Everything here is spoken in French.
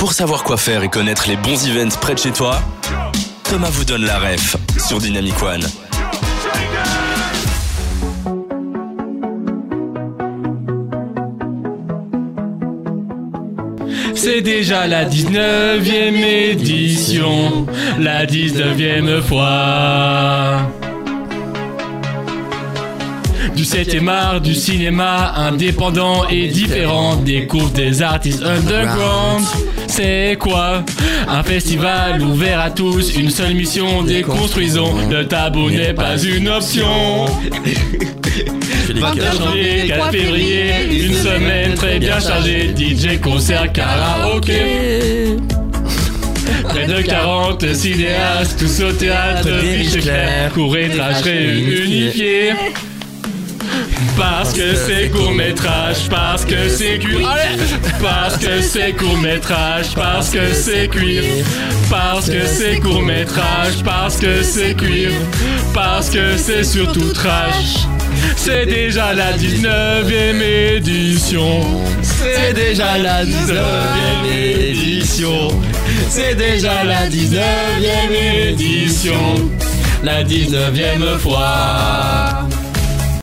Pour savoir quoi faire et connaître les bons events près de chez toi, Thomas vous donne la ref sur Dynamic One. C'est déjà la 19e édition, la 19e fois. Du 7 art, du cinéma indépendant et différent, découvre des artistes underground. C'est quoi Un festival ouvert à tous, une seule mission, déconstruisons. Le tabou n'est pas une option. 21 janvier, 4 février, une semaine très bien chargée, DJ, concert, karaoké. Près de 40 cinéastes, tous au théâtre, fiche clair, court et trash réunifiés. Parce que c'est court métrage, parce que c'est cuir, parce que c'est court métrage, parce que c'est cuir, parce que c'est court métrage, parce que c'est cuir, parce que c'est surtout trash. C'est déjà la 19ème édition. C'est déjà la 19ème édition. C'est déjà la 19ème édition. La 19ème fois.